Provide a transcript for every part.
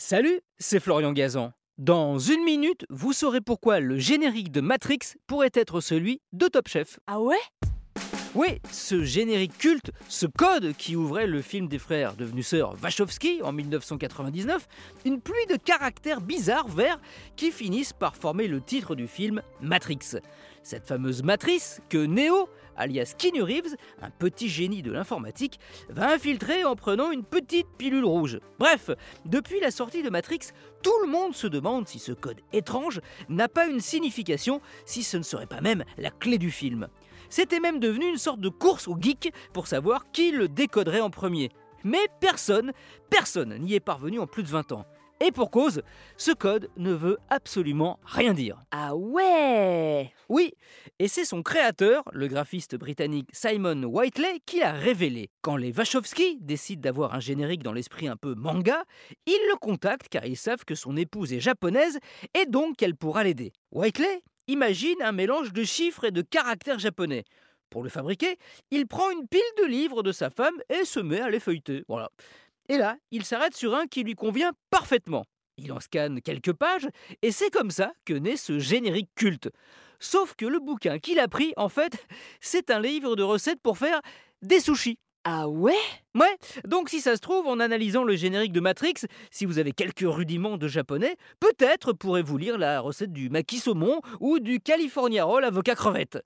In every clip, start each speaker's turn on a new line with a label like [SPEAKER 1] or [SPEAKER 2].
[SPEAKER 1] Salut, c'est Florian Gazan. Dans une minute, vous saurez pourquoi le générique de Matrix pourrait être celui de Top Chef.
[SPEAKER 2] Ah ouais?
[SPEAKER 1] Oui, ce générique culte, ce code qui ouvrait le film des frères devenus sœurs Wachowski en 1999, une pluie de caractères bizarres verts qui finissent par former le titre du film Matrix. Cette fameuse matrice que Neo, alias Keanu Reeves, un petit génie de l'informatique, va infiltrer en prenant une petite pilule rouge. Bref, depuis la sortie de Matrix, tout le monde se demande si ce code étrange n'a pas une signification, si ce ne serait pas même la clé du film. C'était même devenu une sorte de course aux geeks pour savoir qui le décoderait en premier. Mais personne, personne n'y est parvenu en plus de 20 ans. Et pour cause, ce code ne veut absolument rien dire.
[SPEAKER 2] Ah ouais
[SPEAKER 1] Oui, et c'est son créateur, le graphiste britannique Simon Whiteley, qui l'a révélé. Quand les Wachowski décident d'avoir un générique dans l'esprit un peu manga, ils le contactent car ils savent que son épouse est japonaise et donc qu'elle pourra l'aider. Whiteley imagine un mélange de chiffres et de caractères japonais. Pour le fabriquer, il prend une pile de livres de sa femme et se met à les feuilleter. Voilà. Et là, il s'arrête sur un qui lui convient parfaitement. Il en scanne quelques pages, et c'est comme ça que naît ce générique culte. Sauf que le bouquin qu'il a pris, en fait, c'est un livre de recettes pour faire des sushis.
[SPEAKER 2] Ah ouais?
[SPEAKER 1] Ouais, donc si ça se trouve, en analysant le générique de Matrix, si vous avez quelques rudiments de japonais, peut-être pourrez-vous lire la recette du maquis saumon ou du California roll avocat crevette.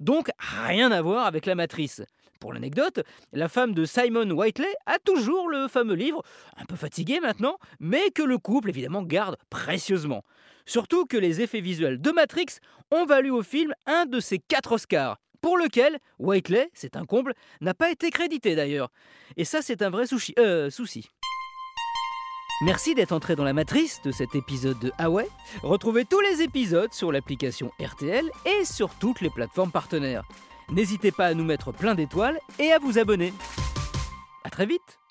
[SPEAKER 1] Donc rien à voir avec la matrice. Pour l'anecdote, la femme de Simon Whiteley a toujours le fameux livre, un peu fatigué maintenant, mais que le couple évidemment garde précieusement. Surtout que les effets visuels de Matrix ont valu au film un de ses quatre Oscars, pour lequel Whiteley, c'est un comble, n'a pas été crédité d'ailleurs. Et ça c'est un vrai souci. Euh. Merci d'être entré dans la matrice de cet épisode de Huawei. Retrouvez tous les épisodes sur l'application RTL et sur toutes les plateformes partenaires. N'hésitez pas à nous mettre plein d'étoiles et à vous abonner. A très vite